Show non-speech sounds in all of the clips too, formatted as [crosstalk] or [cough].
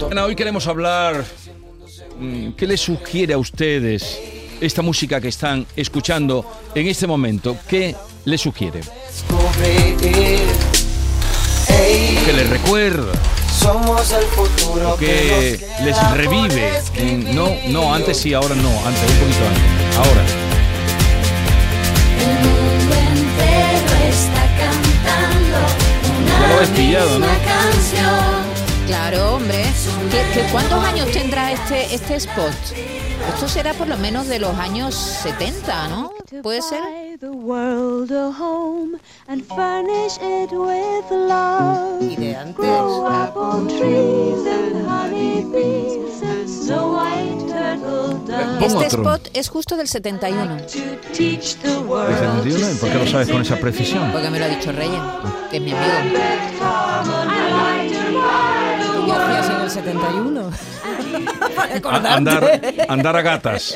Bueno, hoy queremos hablar. mm, ¿Qué les sugiere a ustedes esta música que están escuchando en este momento? ¿Qué les sugiere? ¿Qué les recuerda? Somos el futuro ¿Qué les revive? No, no, antes sí, ahora no, antes, un poquito antes. Ahora. El mundo entero está cantando una Ya lo habéis pillado, ¿no? canción. Claro, hombre. ¿Qué, qué- cuántos años tendrá este, este spot? Esto será por lo menos de los años 70, ¿no? ¿Puede ser? Y de antes. Grow apple trees and honey bees and snow white turtle doves. ¿Cómo Este otro? spot es justo del 71, To teach the world. ¿El 71? ¿Y por qué lo sabes con esa precisión? porque me lo ha dicho Reyes, que es mi amigo. 71? [laughs] A- andar, andar a gatas.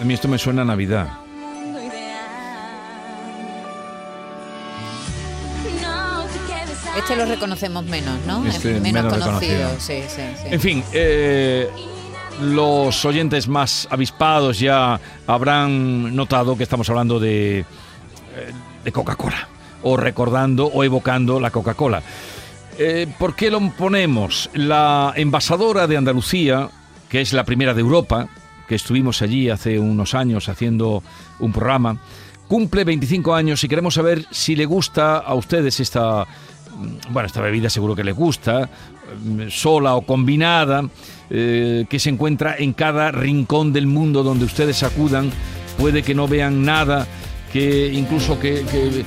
A mí esto me suena a Navidad. Este lo reconocemos menos, ¿no? Este Es menos, menos conocido. reconocido. Sí, sí, sí. En fin, eh, los oyentes más avispados ya habrán notado que estamos hablando de, eh, de Coca-Cola, o recordando o evocando la Coca-Cola. Eh, ¿Por qué lo ponemos? La envasadora de Andalucía, que es la primera de Europa, que estuvimos allí hace unos años haciendo un programa, cumple 25 años y queremos saber si le gusta a ustedes esta, bueno, esta bebida seguro que les gusta, sola o combinada, eh, que se encuentra en cada rincón del mundo donde ustedes acudan. Puede que no vean nada, que incluso que, que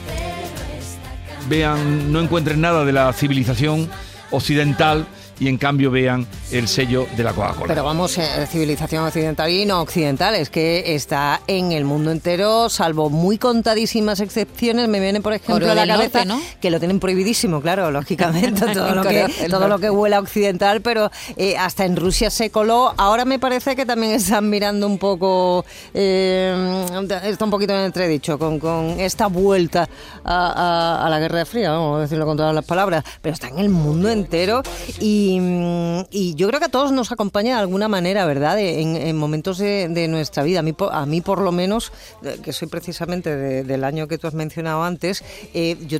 vean, no encuentren nada de la civilización occidental y en cambio vean el sello de la Coca-Cola. Pero vamos, eh, civilización occidental y no occidental, es que está en el mundo entero, salvo muy contadísimas excepciones. Me viene, por ejemplo, a la cabeza Norte, ¿no? que lo tienen prohibidísimo, claro, lógicamente, [laughs] todo lo que, todo lo que huela occidental, pero eh, hasta en Rusia se coló. Ahora me parece que también están mirando un poco, eh, está un poquito en entredicho con, con esta vuelta a, a- a la Guerra Fría, vamos a decirlo con todas las palabras, pero está en el mundo entero y, y yo creo que a todos nos acompaña de alguna manera, ¿verdad? En, en momentos de, nuestra vida. A mí, a mí por lo menos, eh, que soy precisamente de- del año que tú has mencionado antes, eh, yo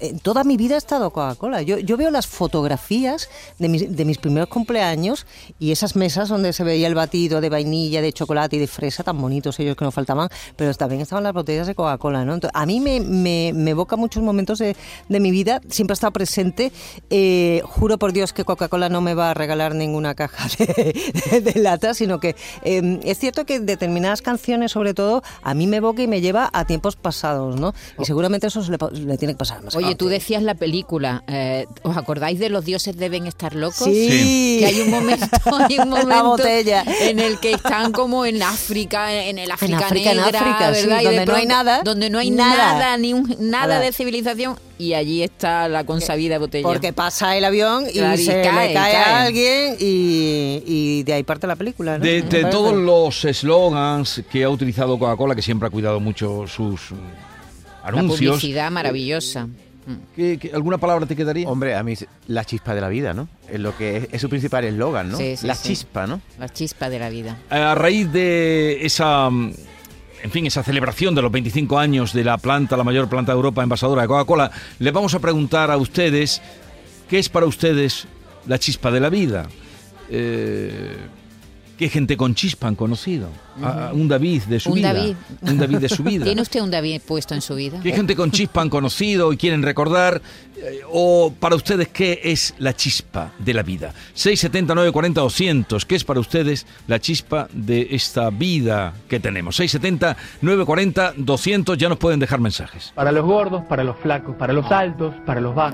en- toda mi vida he estado Coca-Cola. Yo, veo las fotografías de mis, de mis primeros cumpleaños y esas mesas donde se veía el batido de vainilla, de chocolate y de fresa, tan bonitos ellos que nos faltaban, pero también estaban las botellas de Coca-Cola, ¿no? A mí me, evoca muchos momentos de, de mi vida, siempre ha estado presente. Eh, juro por Dios que Coca-Cola no me va a regalar ninguna caja [laughs] de, de lata, sino que eh, es cierto que determinadas canciones, sobre todo, a mí me evoca y me lleva a tiempos pasados, ¿no? Y seguramente eso se le, tiene que pasar más Oye, tú decías la película, eh, ¿os acordáis de Los dioses deben estar locos? Sí. Que hay un momento, [laughs] hay un La momento botella. en el que están como en África, en el África África, en negra, África, sí, ¿verdad? Y de donde no hay nada, donde no hay nada. nada, ni un- nada Nada. de civilización y allí está la consabida botella. Porque pasa el avión y Claro, y se cae, le cae, cae. a alguien y, y de ahí parte la película. ¿no? De, todos los eslogans que ha utilizado Coca-Cola, que siempre ha cuidado mucho sus la anuncios, publicidad maravillosa. Mm. ¿qué- qué- alguna palabra te quedaría? Hombre, a mí es la chispa de la vida, ¿no? Es lo que es, es su principal eslogan, ¿no? Sí, sí, la sí. chispa, ¿no? La chispa de la vida. A raíz de esa, mm, en fin, esa celebración de los 25 años de la planta, la mayor planta de Europa envasadora de Coca-Cola, les vamos a preguntar a ustedes qué es para ustedes la chispa de la vida. Eh, ¿Qué gente con chispa han conocido? Un David de su Un vida. David. Un David de su [laughs] vida. ¿Tiene usted un David puesto en su vida? ¿Qué gente con chispa han conocido y quieren recordar? Eh, o para ustedes, ¿qué es la chispa de la vida? 679 40 200 ¿Qué es para ustedes la chispa de esta vida que tenemos? 670 940 200 Ya nos pueden dejar mensajes. Para los gordos, para los flacos, para los altos, para los bajos,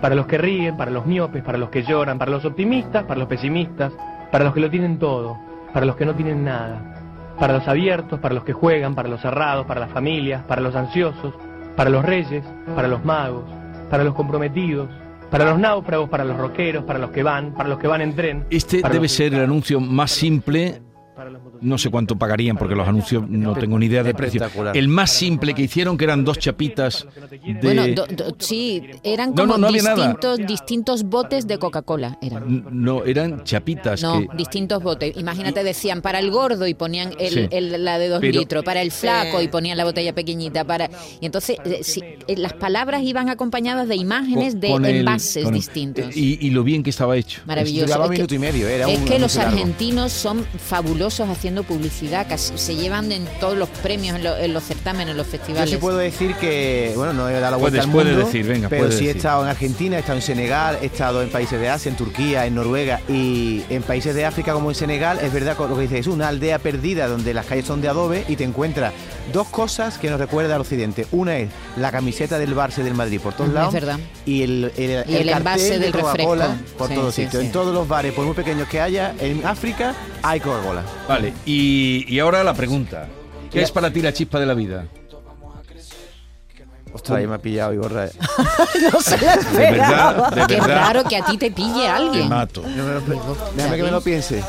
para los que ríen, para los miopes, para los que lloran, para los optimistas, para los pesimistas, para los que lo tienen todo, para los que no tienen nada, para los abiertos, para los que juegan, para los cerrados, para las familias, para los ansiosos, para los reyes, para los magos, para los comprometidos, para los náufragos, para los rockeros, para los que van, para los que van en tren. Este debe ser el anuncio más simple. No sé cuánto pagarían porque los anuncios no tengo ni idea de precio. El más simple que hicieron, que eran dos chapitas de... Bueno, do- do- sí, eran como no, no distintos, distintos botes de Coca-Cola. Eran. No, eran chapitas No, que... distintos botes. Imagínate, decían para el gordo y ponían el, Sí. el- la de dos Pero- litros, para el flaco y ponían la botella pequeñita. para Y entonces eh, sí, eh, las palabras iban acompañadas de imágenes de con el- envases con distintos. Y, y lo bien que estaba hecho. Maravilloso. Duraba Es que- minuto y medio, era es un que los argentinos son fabulosos haciendo publicidad, casi se llevan en todos los premios, en, lo- en los certámenes, en los Yo festivales. sí puedo decir que, bueno, no he dado la vuelta Puedes- al puedes mundo, decir, venga, pero sí he estado en Argentina, he estado en Senegal, he estado en países de Asia, en Turquía, en Noruega y en países de África como en Senegal, es verdad lo que dices, es una aldea perdida donde las calles son de adobe y te encuentras dos cosas que nos recuerda al occidente. Una es la camiseta del Barça y del Madrid por todos lados es verdad. y el, el, Y el cartel envase de del Coca-Cola refresco. por Sí, todos sí, sitios. sí. En todos los bares, por muy pequeños que haya, en África hay Coca-Cola. Vale, y, y ahora la pregunta. ¿Qué es para ti la chispa de la vida? Ostras, ahí me ha pillado y borra. [laughs] no se la De verdad, de Qué verdad. raro que a ti te pille Te alguien. mato. Déjame que me lo piense.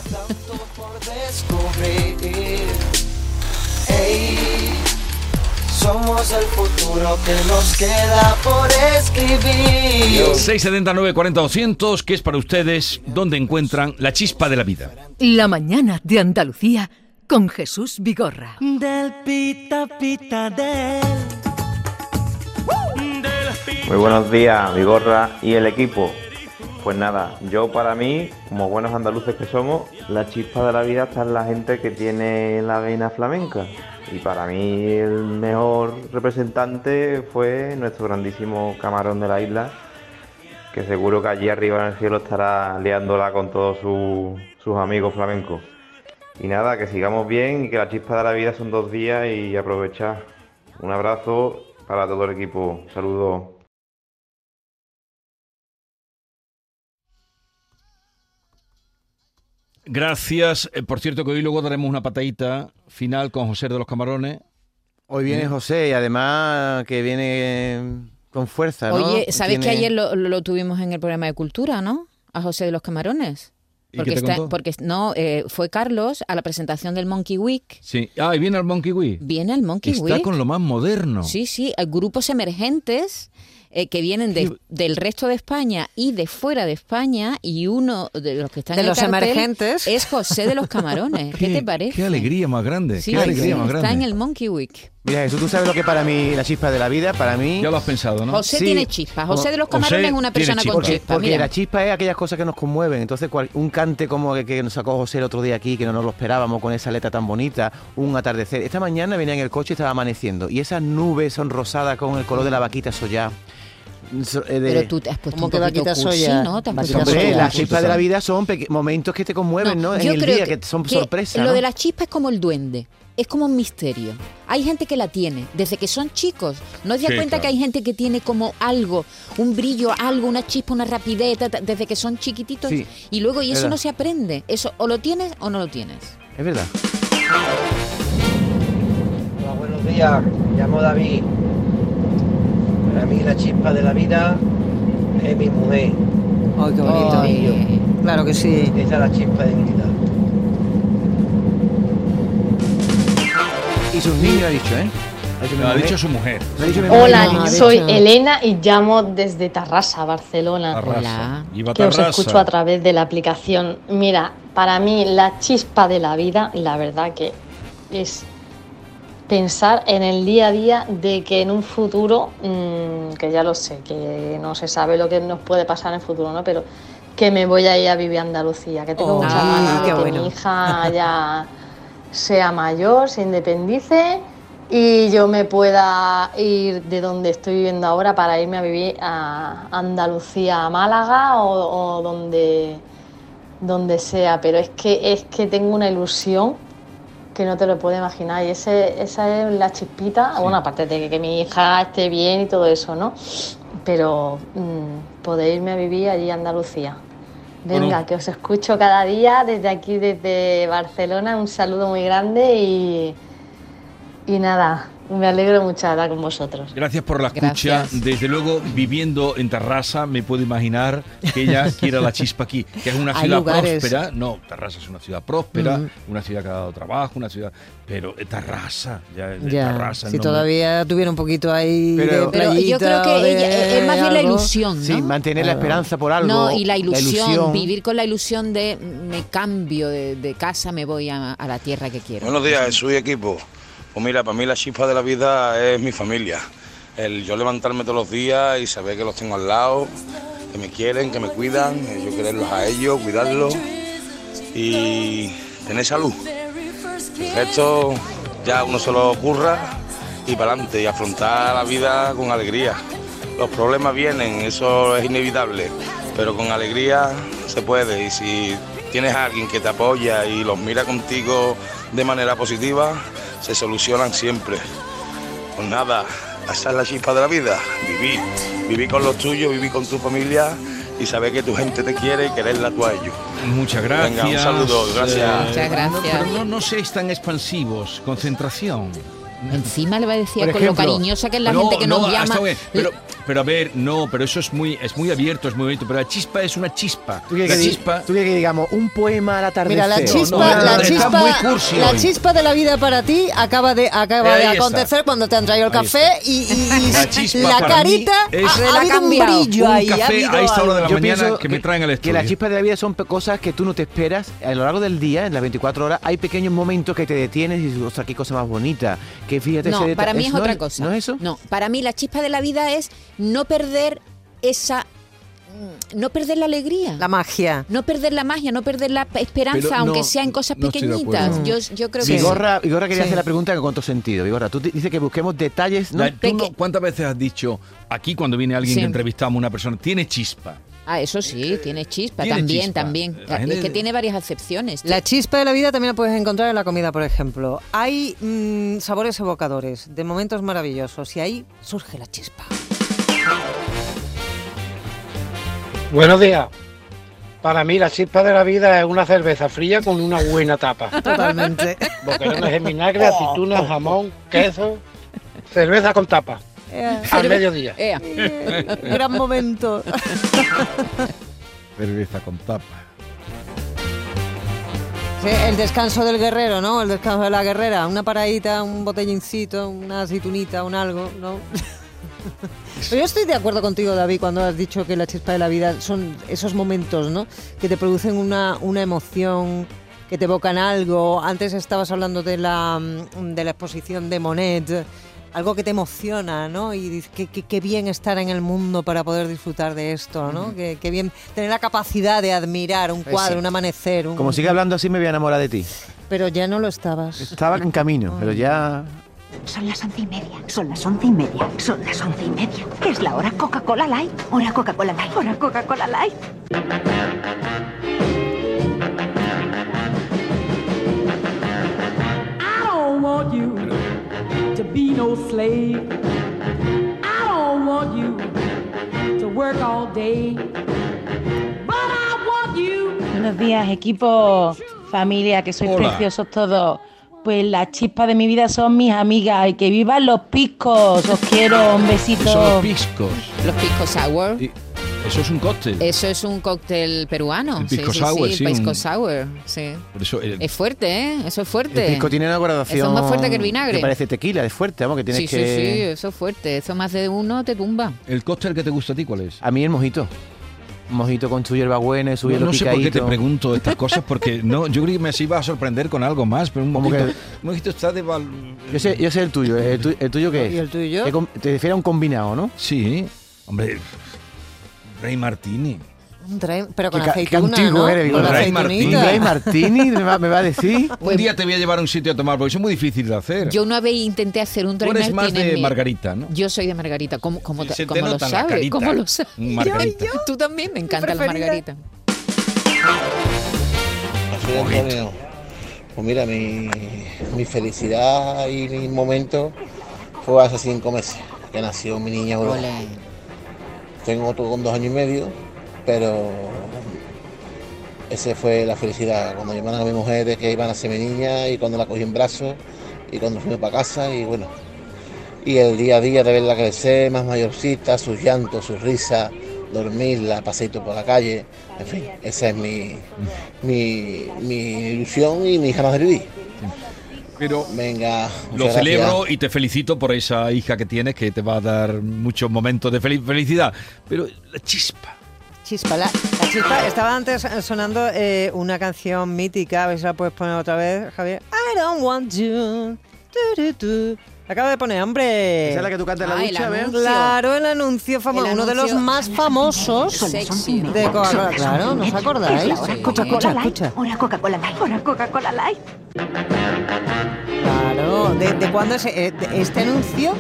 Somos el futuro que nos queda por escribir. 679 40 200, ¿qué es para ustedes? ¿Dónde encuentran la chispa de la vida? La mañana de Andalucía con Jesús Vigorra. Del pita pita del. Muy buenos días, Vigorra y el equipo. Pues nada, yo para mí, como buenos andaluces que somos, la chispa de la vida está en la gente que tiene la vena flamenca. Y para mí el mejor representante fue nuestro grandísimo camarón de la isla, que seguro que allí arriba en el cielo estará liándola con todos su- sus amigos flamencos. Y nada, que sigamos bien y que la chispa de la vida son dos días y aprovechar. Un abrazo para todo el equipo. Saludos. Gracias. Eh, por cierto, que hoy luego daremos una patadita final con José de los Camarones. Hoy viene José y además que viene con fuerza, ¿no? Oye, ¿sabes que ayer lo, lo tuvimos en el programa de cultura, no? A José de los Camarones. ¿Y Porque, qué te está, contó? porque no, eh, fue Carlos a la presentación del Monkey Week. Sí. Ah, y viene el Monkey Wee. Viene al Monkey Está Week. con lo más moderno. Sí, sí, hay grupos emergentes eh, que vienen de- del resto de España y de fuera de España y uno de los que están De en el los cartel emergentes. es José de los [laughs] Camarones. ¿Qué, te parece? Qué alegría más grande. Sí, qué sí, alegría sí, más está grande. en el Monkey Week. Mira, Jesús, tú sabes lo que para mí la chispa de la vida, para mí... Ya lo has pensado, ¿no? José Sí. tiene chispa. José de los José Camarones es una persona chispa. con Porque, chispa. porque Mira. la chispa es aquellas cosas que nos conmueven. Entonces, cual- un cante como que, que nos sacó José el otro día aquí, que no nos lo esperábamos con esa letra tan bonita, un atardecer. Esta mañana venía en el coche y estaba amaneciendo. Y esas nubes son rosadas con el color de la vaquita soya. Eh, de- Pero tú te has puesto ¿Cómo un que poquito cursi, soya? ¿no? Te has puesto Hombre, las chispas de la vida son momentos que te conmueven, ¿no? En yo el día, que, son que sorpresas. Lo ¿no? de la chispa es como el duende. Es como un misterio. Hay gente que la tiene desde que son chicos. ¿No os das Sí, cuenta claro. que hay gente que tiene como algo, un brillo, algo, una chispa, una rapidez desde que son chiquititos? Sí, y luego, y eso verdad. no se aprende. Eso o lo tienes o no lo tienes. Es verdad. Hola, buenos días, me llamo David. Para mí la chispa de la vida es mi mujer. Ay, qué bonito. Ay, Claro que sí. Esa es la chispa de mi vida. Y sus niños ha dicho, ¿eh? Ha dicho mi Lo ha dicho su mujer. Hola, soy. Elena y llamo desde Tarrasa, Barcelona. Tarrasa. Hola. Iba Que os escucho a través de la aplicación. Mira, para mí la chispa de la vida, la verdad que es pensar en el día a día de que en un futuro, mm, que ya lo sé, que no se sabe lo que nos puede pasar en el futuro, ¿no? Pero que me voy a ir a vivir a Andalucía, que tengo Oh, muchas ah, ganas de qué que bueno. mi hija [laughs] ya sea mayor, se independice y yo me pueda ir de donde estoy viviendo ahora para irme a vivir a Andalucía, a Málaga o, o donde, donde sea. Pero es que, es que tengo una ilusión que no te lo puedo imaginar y ese, esa es la chispita, bueno, aparte de que, que mi hija esté bien y todo eso, ¿no? Pero mm, poder irme a vivir allí a Andalucía. Venga, Bueno. que os escucho cada día desde aquí, desde Barcelona. Un saludo muy grande y, y nada, me alegro mucho de estar con vosotros. Gracias por la escucha. Gracias. Desde luego, viviendo en Tarrasa, me puedo imaginar que ella [laughs] quiera la chispa aquí, que es una ciudad próspera. No, Tarrasa es una ciudad próspera, Ujú. una ciudad que ha dado trabajo, una ciudad. Pero eh, Tarrasa, ya de Ya, Tarrasa. si no me- todavía tuviera un poquito ahí Pero- de Pero yo creo que de ella- es más bien la ilusión, ¿no? Sí, mantener la esperanza por algo. No, y la ilusión, ilusión. vivir con la ilusión de me cambio de, de casa, me voy a, a la tierra que quiero. Buenos días, Jesús y equipo. Pues mira, para mí la chispa de la vida es mi familia. El yo levantarme todos los días y saber que los tengo al lado, que me quieren, que me cuidan, yo quererlos a ellos, cuidarlos y tener salud. El resto ya uno se lo ocurra y para adelante y afrontar la vida con alegría. Los problemas vienen, eso es inevitable, pero con alegría se puede y si tienes a alguien que te apoya y los mira contigo de manera positiva, se solucionan siempre. Pues nada, esa es la chispa de la vida, vivir, vivir con los tuyos, vivir con tu familia y saber que tu gente te quiere y quererla tú a ellos. Muchas gracias. Venga, un saludo, gracias. Muchas gracias. No, pero no, no seáis tan expansivos. Concentración. Encima le va a decir Por con lo cariñosa que es la no, gente que no, nos llama. bien, pero, pero a ver, no, pero eso es muy, es muy abierto, es muy bonito. Pero la chispa es una chispa. ¿Tú quieres La que, chispa. tú quieres que digamos un poema al atardecer? Mira, la chispa, no, no, la, chispa, muy cursi la chispa de la vida para ti acaba de, acaba de está. acontecer cuando te han traído el café y, y- y La chispa carita es- ha, ha la ha habido un cambiado. brillo Un ahí. ha café habido a esta hora de la. Yo mañana que me traen al Que la estudio. chispa de la vida son cosas que tú no te esperas. A lo largo del día, en las 24 horas, hay pequeños momentos que te detienes y dices, ostras, qué cosa más bonita. Que fíjate No, para mí es ¿no otra cosa. ¿No es eso? No, para mí la chispa de la vida es no perder esa. mm, No perder la alegría. La magia. No perder la magia, no perder la esperanza, Pero no, aunque sea en cosas no pequeñitas. Yo, yo creo que sí. Vigorra, Vigorra quería Sí. hacer la pregunta en cuánto sentido. Vigorra, tú dices que busquemos detalles, ¿no? La- tú no- ¿Cuántas veces has dicho aquí cuando viene alguien Sí. que entrevistamos a una persona, tiene chispa? Ah, eso sí, tiene chispa, Tiene también, chispa. también. La gente- Es que tiene varias acepciones. La chispa de la vida también la puedes encontrar en la comida, por ejemplo. Hay mm, sabores evocadores, de momentos maravillosos, y ahí surge la chispa. Buenos días. Para mí la chispa de la vida es una cerveza fría con una buena tapa. [laughs] Totalmente. Boquerones de vinagre, aceitunas, jamón, queso, cerveza con tapa. Eh, Al mediodía. Ea. eh, [laughs] gran momento. [laughs] Cerveza con tapa. Sí, el descanso del guerrero, ¿no? El descanso de la guerrera. Una paradita, un botellincito, una aceitunita, un algo, ¿no? Pero yo estoy de acuerdo contigo, David, cuando has dicho que la chispa de la vida son esos momentos, ¿no? Que te producen una, una emoción, que te evocan algo. Antes estabas hablando de la, mm, de la exposición de Monet, algo que te emociona, ¿no? Y dices, qué, qué- qué bien estar en el mundo para poder disfrutar de esto, ¿no? Qué, qué bien tener la capacidad de admirar un cuadro, sí. un amanecer. Un... Como sigue hablando así, me voy a enamorar de ti. Pero ya no lo estabas. Estaba en camino, pero ya. Son las once y media. Son las once y media. Son las once y media. ¿Qué es la hora? ¿Coca-Cola Light? Hora Coca-Cola Light. Hora Coca-Cola Light. I don't want you to be no slave. I don't want you to work all day. But I want you. Buenos días, equipo, familia, que sois Hola. preciosos todos. Pues la chispa de mi vida son mis amigas y que vivan los piscos. Os quiero, un besito. Son los piscos. Los pisco sour. Y eso es un cóctel. Eso es un cóctel peruano. El sí, pisco sí, sour, sí, sí, el pisco un- sour, sí. Por eso, el- Es fuerte, ¿eh? Eso es fuerte. El pisco tiene una graduación. Eso es más fuerte que el vinagre. Que parece tequila, es fuerte, vamos, que tienes sí, sí, que. sí, eso es fuerte. Eso más de uno te tumba. ¿El cóctel que te gusta a ti cuál es? A mí el mojito. Mojito con su hierbabuena, su No, hielo no sé por qué te pregunto estas cosas porque no, yo creí que me iba a sorprender con algo más, pero un ¿Cómo mojito, que? un mojito está de val- Yo sé, yo sé el tuyo. ¿El, tu- el tuyo qué es? ¿Y el tuyo? ¿Qué com- Te refieres a un combinado, ¿no? Sí, hombre, Rey Martini. Un dry- pero con Qué ca- qué aceituna, antiguo ¿no? eres, Con aceitunita. ¿Un Ray Martini me va, me va a decir? [laughs] Un día te voy a llevar a un sitio a tomar, porque eso es muy difícil de hacer. Yo una vez intenté hacer un Tú dry eres más martini en de mi- Margarita, ¿no? Yo soy de Margarita. ¿Cómo, cómo, te- cómo lo nota en la sabes? ¿Cómo lo sabes? [laughs] Tú también me encanta la. Margarita. Antonio. Pues mira, mi, mi felicidad y mi momento fue hace cinco meses, que nació mi niña Aurora. Tengo otro con dos años y medio, pero ese fue la felicidad. Cuando llamaron a mi mujer de que iban a ser mi niña y cuando la cogí en brazos, y cuando fuimos para casa y bueno, y el día a día de verla crecer, más mayorcita, sus llantos, sus risas, dormirla, paseito por la calle, en fin, esa es mi, mi, mi ilusión y mi ganas de vivir. Pero Venga, Lo celebro gracias. y te felicito por esa hija que tienes que te va a dar muchos momentos de fel- felicidad. Pero la chispa. Chispa, la, la chispa. Estaba antes eh, sonando eh, una canción mítica, a ver si la puedes poner otra vez, Javier. I don't want you. Tu, tu, tu. La acabo de poner, hombre. ¿Esa es la que tú cantas en la Ah, ducha, anuncio. Claro, el anuncio famoso, uno de los más famosos sexy, ¿no? de Coca-Cola. Claro, ¿no os acordáis? Es la hora Escucha, Coca-Cola escucha, Light. escucha. Hora Coca-Cola Light. Hora Coca-Cola Light. Claro, ¿de, de cuándo es eh, este anuncio?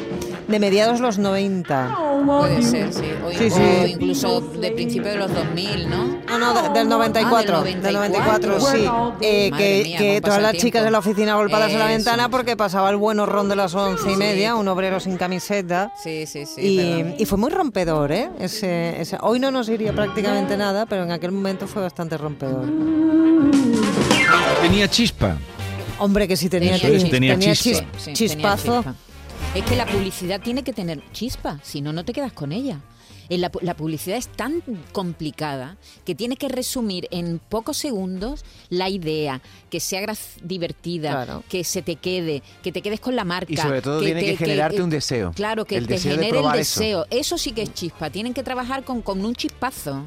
De mediados los 90. Puede ser, sí. O, Sí, o sí. incluso de principio de los 2000, ¿no? No, no, de- del 94. Ah, del del 94, sí. Eh, que mía, que cómo todas las chicas de la oficina golpadas en la Eso. ventana porque pasaba el buen horrón de las once y media, un obrero sin camiseta. Sí, sí, sí. Y, fue muy rompedor, ¿eh? Ese, ese- hoy no nos iría prácticamente nada, pero en aquel momento fue bastante rompedor. Tenía chispa. Hombre, que sí tenía, Eso chis- tenía tenía chispa. chis- Sí, chispazo. tenía chispa. Es que la publicidad tiene que tener chispa, si no, no te quedas con ella. Eh, La, pu- la publicidad es tan complicada que tiene que resumir en pocos segundos la idea, que sea divertida, que se te quede, que te quedes con la marca. Y sobre todo tiene que generarte un deseo. Claro, que El te deseo de genere el eso. deseo. Eso. sí que es chispa. Tienen que trabajar con, con un chispazo.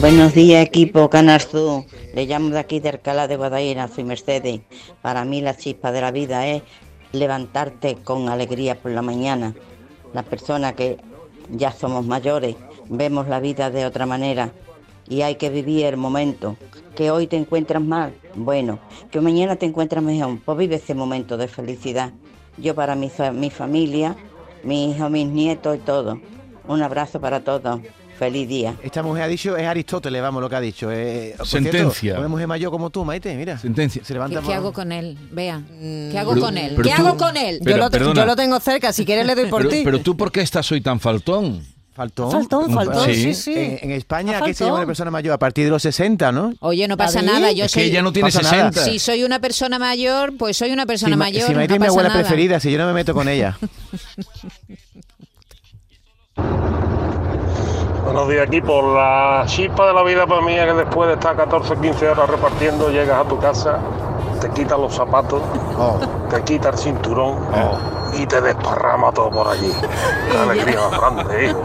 Buenos días, equipo Canastú. Le llamo de aquí de Alcalá de Guadaira, soy Mercedes. Para mí la chispa de la vida es levantarte con alegría por la mañana. Las personas que ya somos mayores vemos la vida de otra manera y hay que vivir el momento. Que hoy te encuentras mal, bueno, que mañana te encuentras mejor, pues vive ese momento de felicidad. Yo para mi, mi familia, mi hijo, mis nietos y todo. Un abrazo para todos. Feliz día. Esta mujer ha dicho, es Aristóteles, vamos, lo que ha dicho. Eh, por Sentencia. Cierto, una mujer mayor como tú, Maite, mira. Sentencia. Se ¿Qué, levanta qué por- hago con él? Vea, ¿qué hago Pero- con él? ¿Qué tú- hago con él? Pero- yo, lo, perdona. yo lo tengo cerca, si quieres le doy por ti. pero tú, ¿por qué estás hoy tan faltón? Faltón. Faltón, faltón, sí, sí. En, en España, ¿qué se llama una persona mayor? A partir de los 60, ¿no? Oye, no pasa ¿David? nada. Yo Es que soy, ella no tiene Pasa nada. 60. Si soy una persona mayor, pues soy una persona si, Ma- mayor. si Maite no es mi abuela nada. preferida, si yo no me meto con ella. [laughs] Buenos días, equipo. La chispa de la vida para mí es que después de estar 14, 15 horas repartiendo, llegas a tu casa, te quitas los zapatos, te quitas el cinturón y te desparrama todo por allí. [laughs] Qué alegría más grande, hijo.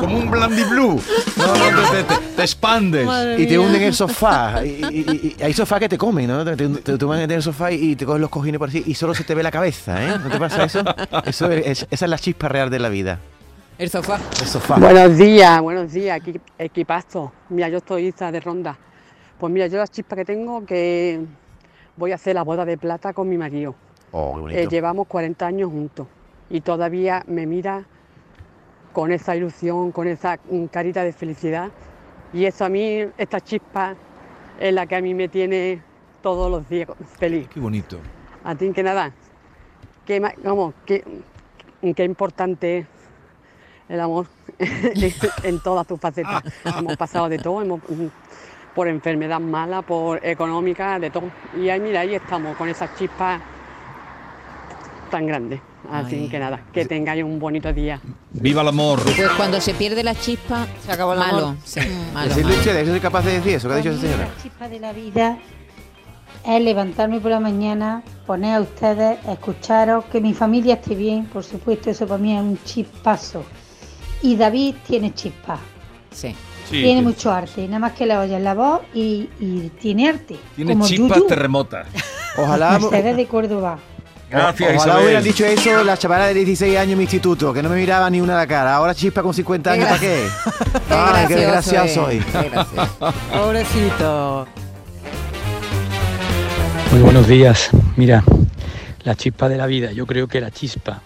Como un Blandy Blue. No, no, te, te- te expandes. y te hunden en el sofá. Y, y- y- hay sofás que te comen, ¿no? Te, te, te tumban en el sofá y te cogen los cojines por así y solo se te ve la cabeza, ¿eh? ¿No te pasa eso? eso es- es- esa es la chispa real de la vida. El sofá. El sofá. Buenos días, buenos días, equi- equipazo. Mira, yo estoy Isa de Ronda. Pues mira, yo la chispa que tengo que voy a hacer la boda de plata con mi marido. Oh, qué bonito. Eh, llevamos 40 años juntos y todavía me mira con esa ilusión, con esa mm, carita de felicidad. Y eso a mí, esta chispa es la que a mí me tiene todos los días feliz. Qué bonito. A ti que nada. Qué, ma- vamos, qué, qué importante es el amor [laughs] en todas sus facetas. [laughs] hemos pasado de todo, hemos, mm, por enfermedad mala, por económica, de todo. Y ahí, mira, ahí estamos con esa chispa tan grande. Así Ay. que nada, que tengáis un bonito día. Viva el amor. Pues cuando se pierde la chispa, se acabó el malo. amor. Sí, malo, Decirlo malo. ustedes, ¿eso soy capaz de decir eso que ha dicho esa señora? La chispa de la vida es levantarme por la mañana, poner a ustedes, escucharos, que mi familia esté bien, por supuesto, eso para mí es un chispazo. Y David tiene chispa, Sí. tiene mucho arte, nada más que le oyes la voz y, y tiene arte. Tiene como chispas Yuyu, terremotas. Ojalá, Mercedes de Córdoba. Gracias, ojalá Isabel. hubieran dicho eso la chavala de 16 años en mi instituto, que no me miraba ni una a la cara. Ahora chispa con 50 años, ¿para qué? Ay, qué desgraciado soy. Pobrecito. Muy buenos días. Mira, la chispa de la vida. Yo creo que la chispa,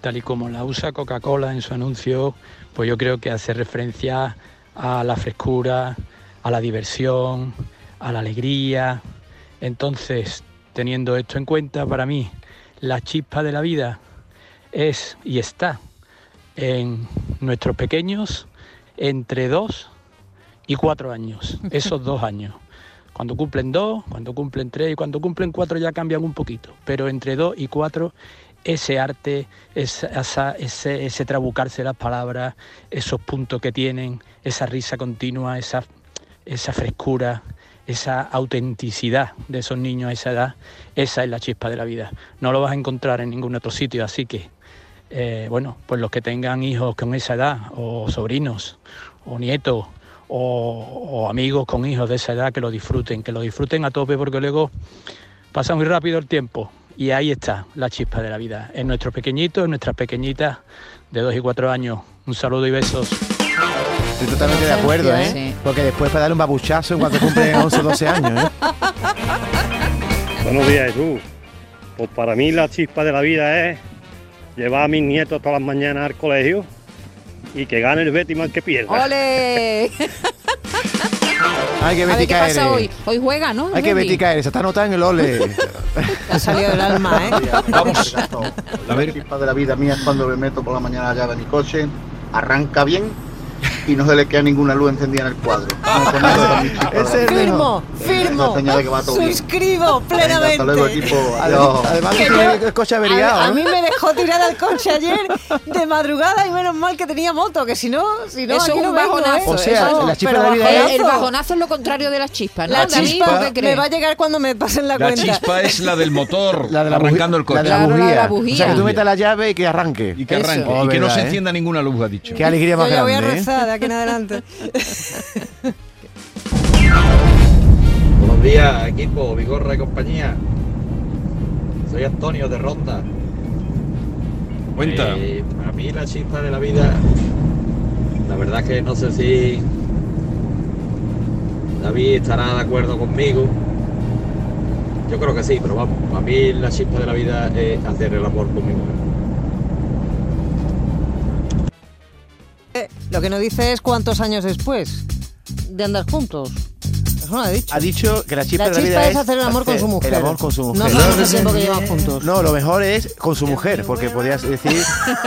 tal y como la usa Coca-Cola en su anuncio, pues yo creo que hace referencia a la frescura, a la diversión, a la alegría. Entonces, teniendo esto en cuenta, para mí, la chispa de la vida es y está en nuestros pequeños entre dos y cuatro años, [laughs] esos dos años Cuando cumplen dos, cuando cumplen tres y cuando cumplen cuatro ya cambian un poquito. Pero entre dos y cuatro, ese arte, esa- ese, ese trabucarse las palabras, esos puntos que tienen, esa risa continua, esa, esa frescura, esa autenticidad de esos niños a esa edad, esa es la chispa de la vida. No lo vas a encontrar en ningún otro sitio, así que, eh, bueno, pues los que tengan hijos con esa edad, o sobrinos, o nietos, o amigos con hijos de esa edad, que lo disfruten, que lo disfruten a tope, porque luego pasa muy rápido el tiempo. Y ahí está la chispa de la vida, en nuestros pequeñitos, en nuestras pequeñitas de dos y cuatro años. Un saludo y besos. Estoy totalmente de acuerdo, ¿eh? Sí. Porque después para darle un babuchazo en cuanto cumple 11 o 12 años, ¿eh? [laughs] Buenos días, Jesús. Pues para mí la chispa de la vida es llevar a mis nietos todas las mañanas al colegio y que gane el Betis más que pierda. ¡Ole! [laughs] Hay que Betty qué pasa caer. hoy. Hoy juega, ¿no? Hay que Betty. Betty caer. Se está anotando en el ole. [laughs] Ha salido del alma, ¿eh? Vamos. La chispa de la vida mía es cuando me meto por la mañana allá de mi coche, arranca bien y no se le queda ninguna luz encendida en el cuadro. Chispa la vida. Firmo, firmo. Suscribo plenamente. Hasta luego, equipo. Además, el coche averiado, a mí me dejó tirar al coche ayer de madrugada y menos mal que tenía moto, que si no, si no Eso aquí es no un bajonazo. ¿eh? O sea, la chispa de la vida El, es- el bajonazo es lo contrario de las chispas, ¿no? La chispa ¿tú qué crees? me va a llegar cuando me pasen la, La cuenta. chispa es la del motor [laughs] La de la arrancando el coche. La de la la bujía. la. O sea, que tú metas la llave y que arranque. Y que arranque. Oh, y que no se ¿eh? encienda ninguna luz, ha dicho. Qué alegría más ya voy a grande, ¿eh? rezar de aquí en adelante. Buenos días, equipo, Vigorra y compañía. Soy Antonio de Ronda. Cuenta. Eh, para mí la chispa de la vida, la verdad que no sé si David estará de acuerdo conmigo. Yo creo que sí, pero vamos, para mí la chispa de la vida es hacer el amor con Lo que no dice es cuántos años después de andar juntos. Eso no lo ha dicho. Ha dicho que la chispa La de la chispa vida es hacer el amor con su mujer. El amor con su mujer. No sabemos el tiempo que llevan juntos. No, lo mejor es con su mujer, porque podrías decir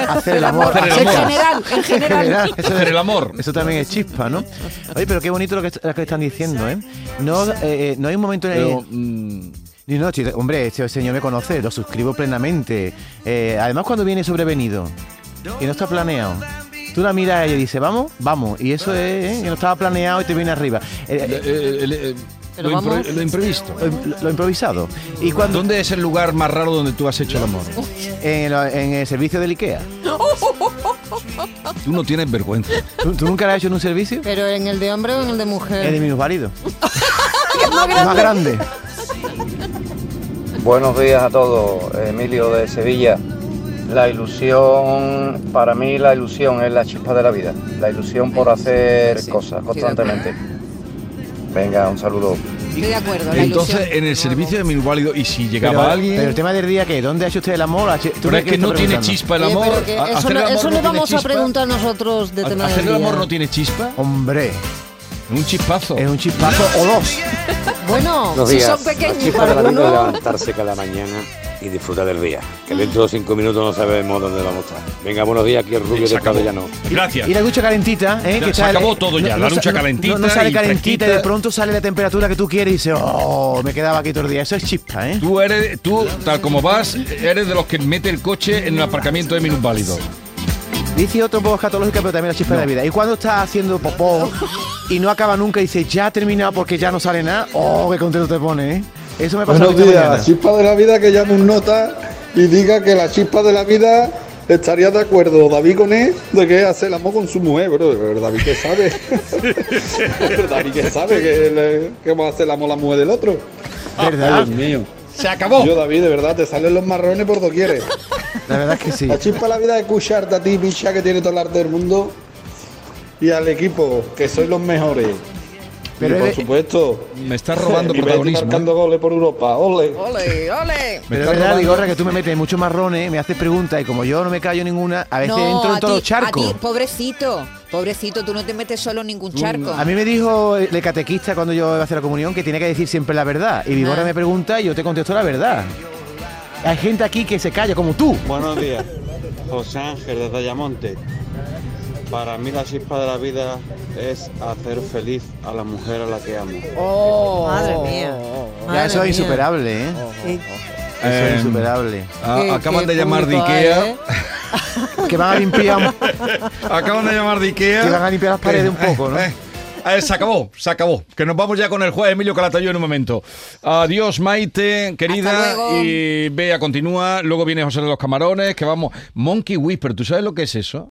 hacer el amor. Hacer el amor. En general, en general. Eso, Hacer el amor. eso también es chispa, ¿no? Oye, pero qué bonito lo que, lo que están diciendo, ¿eh? No, eh, eh, no hay un momento en el... Pero, mm, Y no, hombre, este señor me conoce, lo suscribo plenamente. Eh, además, cuando viene sobrevenido y no está planeado, tú la miras a ella y dices, vamos, vamos. Y eso es, ¿eh? que no estaba planeado y te viene arriba. Eh, eh, eh, eh, eh, lo, impro- vamos- lo imprevisto. lo, lo improvisado. Y cuando ¿Dónde es el lugar más raro donde tú has hecho el amor? en, el servicio del IKEA. Tú no tienes vergüenza. ¿Tú, tú nunca lo has hecho en un servicio? Pero en el de hombre o en el de mujer. En el minusválido. Más grande. Más grande. Buenos días a todos, Emilio de Sevilla. La ilusión, para mí la ilusión es la chispa de la vida, la ilusión por hacer cosas constantemente. Venga, un saludo. Estoy de acuerdo, la Entonces, ilusión. en el servicio de minusválido, y si llegaba pero, alguien. pero el tema del día que ¿dónde ha hecho usted el amor? ¿Ha hecho- ¿tú Pero es que no tiene chispa el amor. eso, hacer no, el amor eso no le vamos a preguntar nosotros de tema Hacer del el día. amor no tiene chispa. Hombre, Un chispazo. es un chispazo o dos. Bueno, Buenos si días. son pequeños La chispa para de la vida levantarse cada mañana y disfrutar del día. Que dentro de cinco minutos no sabemos dónde vamos a estar. Venga, buenos días, aquí el rubio de. Cabellano. Gracias. Y la ducha calentita, ¿eh? Ya, que se sale- acabó todo ya, la sa- ducha no- calentita No, no sale y calentita y de pronto sale la temperatura que tú quieres y dices, oh, me quedaba aquí todo el día. Eso es chispa, ¿eh? Tú eres, tú, tal como vas, eres de los que mete el coche en el aparcamiento de minusválido. Dice otro poco escatológica, pero también la chispa de la vida. Y cuando estás haciendo popó [laughs] y no acaba nunca y dices, ya ha terminado porque ya no sale nada, oh, qué contento te pone, ¿eh? Eso me pasa a mí Buenos días, mañana. chispa de la vida que llame un nota y diga que la chispa de la vida estaría de acuerdo David con él de que hace el amor con su mujer, bro. Pero David que sabe. Pero [laughs] David que sabe que, le- que va a hacer el amor la mujer del otro. ¿Verdad? Ay, Dios mío. Se acabó. Yo, David, de verdad, te salen los marrones por doquier. La verdad es que sí. La chispa de la vida es escucharte a ti, picha, que tiene todo el arte del mundo. Y al equipo, que sois los mejores. Pero por supuesto. Me estás robando [laughs] y protagonismo. marcando goles por Europa. Ole. Ole, ole. Pero es verdad, Vigorra, que tú me metes muchos marrones, me haces preguntas y como yo no me callo ninguna, a veces No, entro en todos los charcos. A ti, pobrecito, pobrecito, tú no te metes solo en ningún charco. A mí me dijo el catequista cuando yo iba a hacer la comunión que tiene que decir siempre la verdad. Y Vigorra Ah. me pregunta y yo te contesto la verdad. Hay gente aquí que se calla como tú. Buenos días, José Ángel desde Ayamonte. Para mí la chispa de la vida es hacer feliz a la mujer a la que amo. Oh, madre mía. Ya Madre eso es insuperable, ¿eh? Eso Eh, es insuperable. a- Qué- acaban qué de llamar de Ikea. ¿eh? [laughs] Que van a limpiar, [laughs] Acaban de llamar de Ikea. que van a limpiar las paredes un poco, ¿no? Eh, eh, se acabó, se acabó. Que nos vamos ya con el juez Emilio Calatayud en un momento. Adiós, Maite, querida. Y Bea continúa. Luego viene José de los Camarones, que vamos. Monkey Whisper, ¿tú sabes lo que es eso?